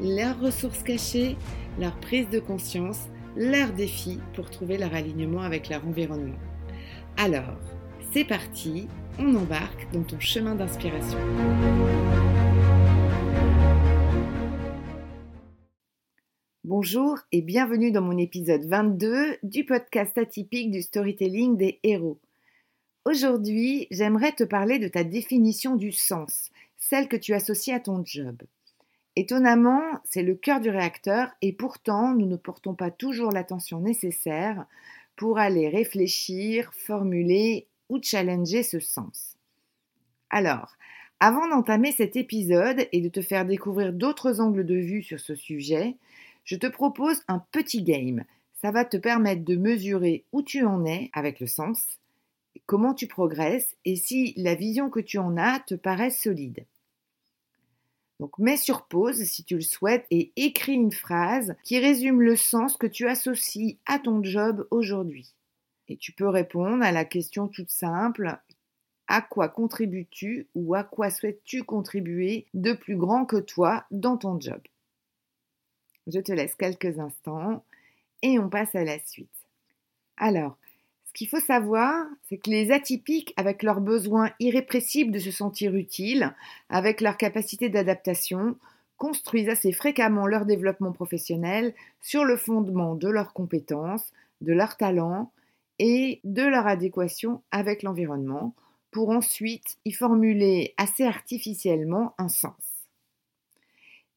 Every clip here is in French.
leurs ressources cachées, leur prise de conscience, leurs défis pour trouver leur alignement avec leur environnement. Alors, c'est parti, on embarque dans ton chemin d'inspiration. Bonjour et bienvenue dans mon épisode 22 du podcast atypique du storytelling des héros. Aujourd'hui, j'aimerais te parler de ta définition du sens, celle que tu associes à ton job. Étonnamment, c'est le cœur du réacteur et pourtant, nous ne portons pas toujours l'attention nécessaire pour aller réfléchir, formuler ou challenger ce sens. Alors, avant d'entamer cet épisode et de te faire découvrir d'autres angles de vue sur ce sujet, je te propose un petit game. Ça va te permettre de mesurer où tu en es avec le sens comment tu progresses et si la vision que tu en as te paraît solide. Donc mets sur pause si tu le souhaites et écris une phrase qui résume le sens que tu associes à ton job aujourd'hui. Et tu peux répondre à la question toute simple à quoi contribues-tu ou à quoi souhaites-tu contribuer de plus grand que toi dans ton job? Je te laisse quelques instants et on passe à la suite. Alors, qu'il faut savoir, c'est que les atypiques, avec leur besoin irrépressible de se sentir utile, avec leur capacité d'adaptation, construisent assez fréquemment leur développement professionnel sur le fondement de leurs compétences, de leurs talents et de leur adéquation avec l'environnement, pour ensuite y formuler assez artificiellement un sens.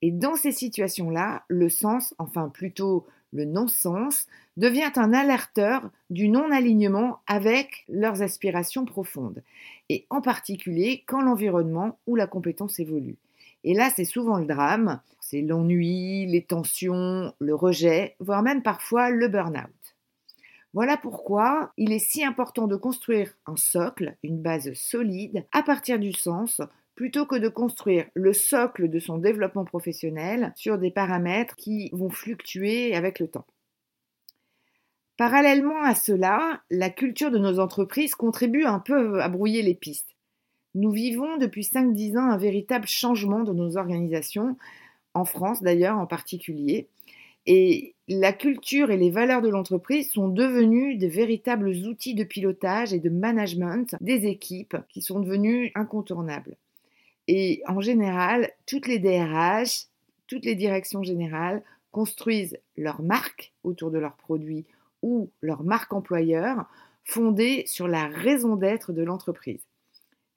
Et dans ces situations-là, le sens, enfin plutôt le non-sens, devient un alerteur du non-alignement avec leurs aspirations profondes, et en particulier quand l'environnement ou la compétence évolue. Et là, c'est souvent le drame, c'est l'ennui, les tensions, le rejet, voire même parfois le burn-out. Voilà pourquoi il est si important de construire un socle, une base solide, à partir du sens, plutôt que de construire le socle de son développement professionnel sur des paramètres qui vont fluctuer avec le temps. Parallèlement à cela, la culture de nos entreprises contribue un peu à brouiller les pistes. Nous vivons depuis 5-10 ans un véritable changement dans nos organisations, en France d'ailleurs en particulier, et la culture et les valeurs de l'entreprise sont devenues de véritables outils de pilotage et de management des équipes qui sont devenus incontournables. Et en général, toutes les DRH, toutes les directions générales construisent leur marque autour de leurs produits ou leur marque employeur fondée sur la raison d'être de l'entreprise.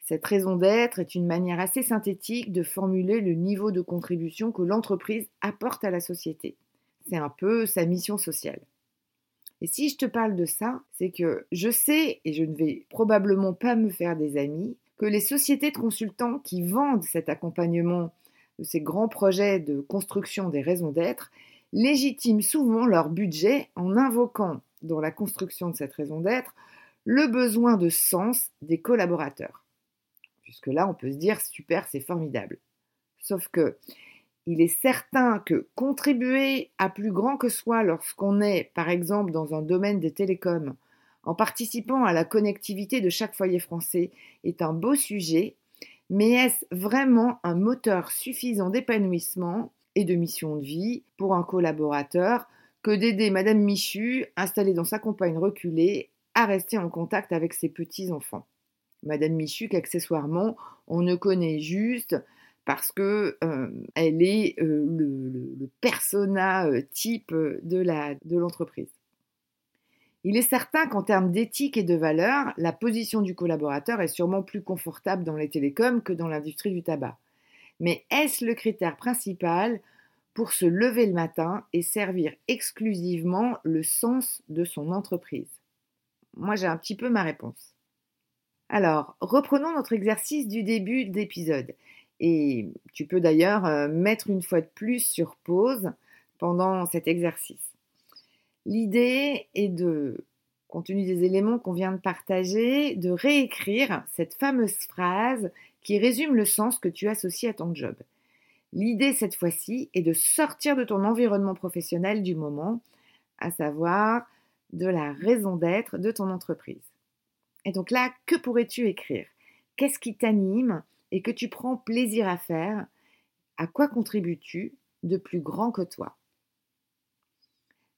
Cette raison d'être est une manière assez synthétique de formuler le niveau de contribution que l'entreprise apporte à la société. C'est un peu sa mission sociale. Et si je te parle de ça, c'est que je sais, et je ne vais probablement pas me faire des amis, que les sociétés de consultants qui vendent cet accompagnement de ces grands projets de construction des raisons d'être légitiment souvent leur budget en invoquant dans la construction de cette raison d'être le besoin de sens des collaborateurs. Jusque-là, on peut se dire super, c'est formidable. Sauf que il est certain que contribuer à plus grand que soi lorsqu'on est, par exemple, dans un domaine des télécoms, en participant à la connectivité de chaque foyer français est un beau sujet, mais est-ce vraiment un moteur suffisant d'épanouissement et de mission de vie pour un collaborateur que d'aider Madame Michu, installée dans sa campagne reculée, à rester en contact avec ses petits-enfants? Madame Michu qu'accessoirement on ne connaît juste parce que euh, elle est euh, le, le, persona euh, type de l'entreprise. Il est certain qu'en termes d'éthique et de valeur, la position du collaborateur est sûrement plus confortable dans les télécoms que dans l'industrie du tabac. Mais est-ce le critère principal pour se lever le matin et servir exclusivement le sens de son entreprise? Moi j'ai un petit peu ma réponse. Alors, reprenons notre exercice du début d'épisode Et tu peux d'ailleurs euh, mettre une fois de plus sur pause pendant cet exercice. L'idée est de, compte tenu des éléments qu'on vient de partager, de réécrire cette fameuse phrase qui résume le sens que tu associes à ton job. L'idée cette fois-ci est de sortir de ton environnement professionnel du moment, à savoir de la raison d'être de ton entreprise. Et donc là, que pourrais-tu écrire? Qu'est-ce qui t'anime et que tu prends plaisir à faire? À quoi contribues-tu de plus grand que toi?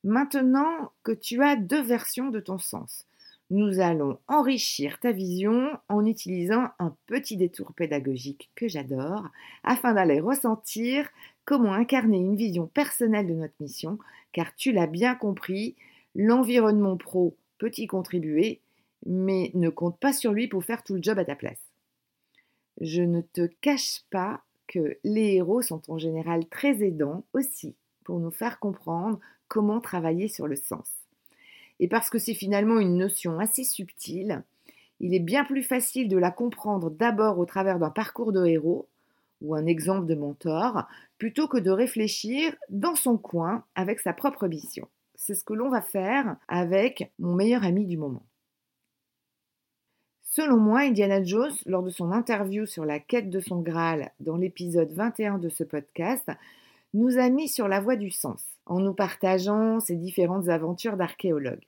Maintenant que tu as deux versions de ton sens, nous allons enrichir ta vision en utilisant un petit détour pédagogique que j'adore afin d'aller ressentir comment incarner une vision personnelle de notre mission, car tu l'as bien compris, l'environnement pro peut y contribuer, mais ne compte pas sur lui pour faire tout le job à ta place. Je ne te cache pas que les héros sont en général très aidants aussi pour nous faire comprendre comment travailler sur le sens. Et parce que c'est finalement une notion assez subtile, il est bien plus facile de la comprendre d'abord au travers d'un parcours de héros ou un exemple de mentor, plutôt que de réfléchir dans son coin avec sa propre mission. C'est ce que l'on va faire avec mon meilleur ami du moment. Selon moi, Indiana Jones, lors de son interview sur la quête de son Graal dans l'épisode 21 de ce podcast, nous a mis sur la voie du sens en nous partageant ses différentes aventures d'archéologue.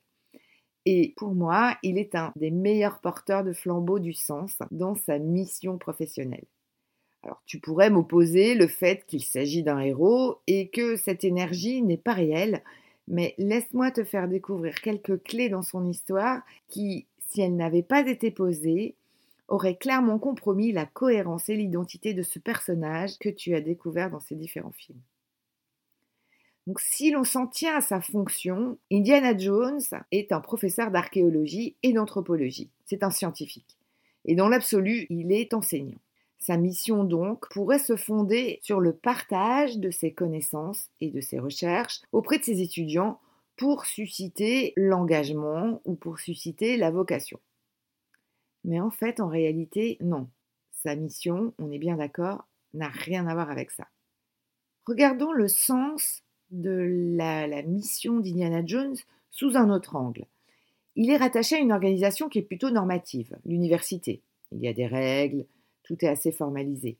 Et pour moi, il est un des meilleurs porteurs de flambeau du sens dans sa mission professionnelle. Alors tu pourrais m'opposer le fait qu'il s'agit d'un héros et que cette énergie n'est pas réelle, mais laisse-moi te faire découvrir quelques clés dans son histoire qui, si elles n'avaient pas été posées, auraient clairement compromis la cohérence et l'identité de ce personnage que tu as découvert dans ces différents films. Donc si l'on s'en tient à sa fonction, Indiana Jones est un professeur d'archéologie et d'anthropologie. C'est un scientifique. Et dans l'absolu, il est enseignant. Sa mission donc pourrait se fonder sur le partage de ses connaissances et de ses recherches auprès de ses étudiants pour susciter l'engagement ou pour susciter la vocation. Mais en fait, en réalité, non. Sa mission, on est bien d'accord, n'a rien à voir avec ça. Regardons le sens de la, mission d'Indiana Jones sous un autre angle. Il est rattaché à une organisation qui est plutôt normative, l'université. Il y a des règles, tout est assez formalisé.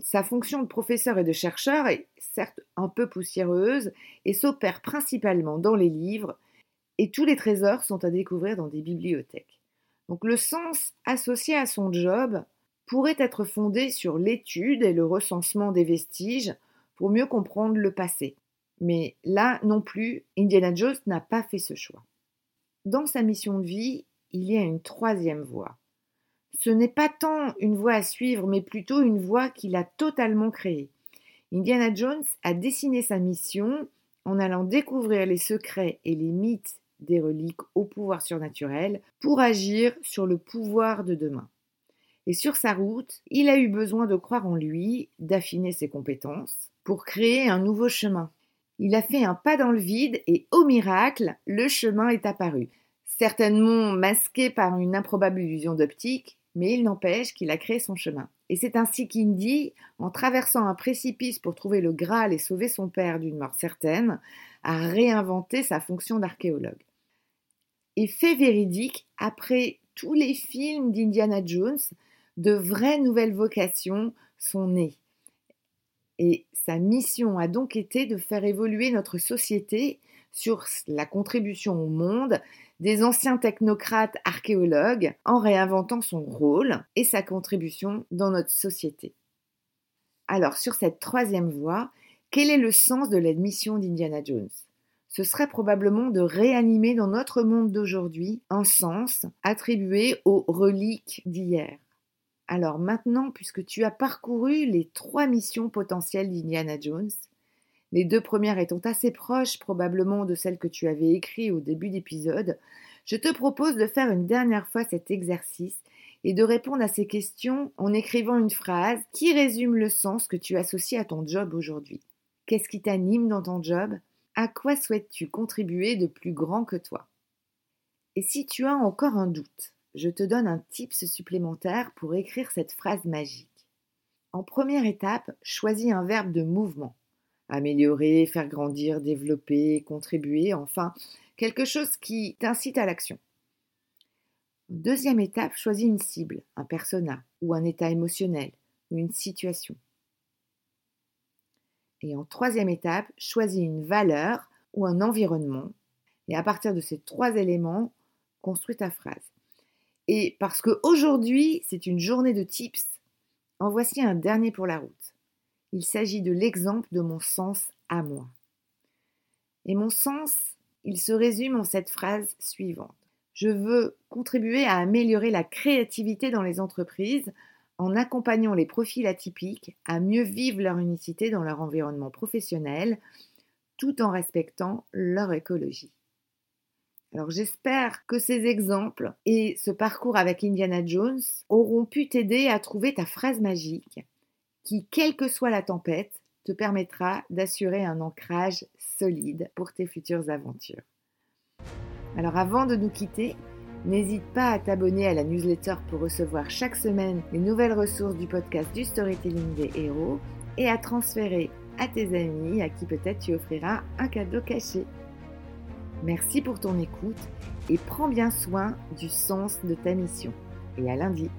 Sa fonction de professeur et de chercheur est certes un peu poussiéreuse et s'opère principalement dans les livres, et tous les trésors sont à découvrir dans des bibliothèques. Donc le sens associé à son job pourrait être fondé sur l'étude et le recensement des vestiges pour mieux comprendre le passé. Mais là non plus, Indiana Jones n'a pas fait ce choix. Dans sa mission de vie, il y a une troisième voie. Ce n'est pas tant une voie à suivre, mais plutôt une voie qu'il a totalement créée. Indiana Jones a dessiné sa mission en allant découvrir les secrets et les mythes des reliques au pouvoir surnaturel pour agir sur le pouvoir de demain. Et sur sa route, il a eu besoin de croire en lui, d'affiner ses compétences, pour créer un nouveau chemin. Il a fait un pas dans le vide et au miracle, le chemin est apparu. Certainement masqué par une improbable illusion d'optique, mais il n'empêche qu'il a créé son chemin. Et c'est ainsi qu'Indy, en traversant un précipice pour trouver le Graal et sauver son père d'une mort certaine, a réinventé sa fonction d'archéologue. Et fait véridique, après tous les films d'Indiana Jones, de vraies nouvelles vocations sont nées. Et sa mission a donc été de faire évoluer notre société sur la contribution au monde des anciens technocrates archéologues en réinventant son rôle et sa contribution dans notre société. Alors sur cette troisième voie, quel est le sens de la mission d'Indiana Jones? Ce serait probablement de réanimer dans notre monde d'aujourd'hui un sens attribué aux reliques d'hier. Alors maintenant, puisque tu as parcouru les trois missions potentielles d'Indiana Jones, les deux premières étant assez proches probablement de celles que tu avais écrites au début d'épisode, je te propose de faire une dernière fois cet exercice et de répondre à ces questions en écrivant une phrase qui résume le sens que tu associes à ton job aujourd'hui. Qu'est-ce qui t'anime dans ton job? À quoi souhaites-tu contribuer de plus grand que toi? Et si tu as encore un doute, je te donne un tips supplémentaire pour écrire cette phrase magique. En première étape, choisis un verbe de mouvement. Améliorer, faire grandir, développer, contribuer, enfin, quelque chose qui t'incite à l'action. Deuxième étape, choisis une cible, un persona ou un état émotionnel ou une situation. Et en troisième étape, choisis une valeur ou un environnement. Et à partir de ces trois éléments, construis ta phrase. Et parce qu'aujourd'hui, c'est une journée de tips, en voici un dernier pour la route. Il s'agit de l'exemple de mon sens à moi. Et mon sens, il se résume en cette phrase suivante. Je veux contribuer à améliorer la créativité dans les entreprises en accompagnant les profils atypiques à mieux vivre leur unicité dans leur environnement professionnel tout en respectant leur écologie. Alors j'espère que ces exemples et ce parcours avec Indiana Jones auront pu t'aider à trouver ta phrase magique qui, quelle que soit la tempête, te permettra d'assurer un ancrage solide pour tes futures aventures. Alors avant de nous quitter, n'hésite pas à t'abonner à la newsletter pour recevoir chaque semaine les nouvelles ressources du podcast du storytelling des héros et à transférer à tes amis à qui peut-être tu offriras un cadeau caché. Merci pour ton écoute et prends bien soin du sens de ta mission. Et à lundi.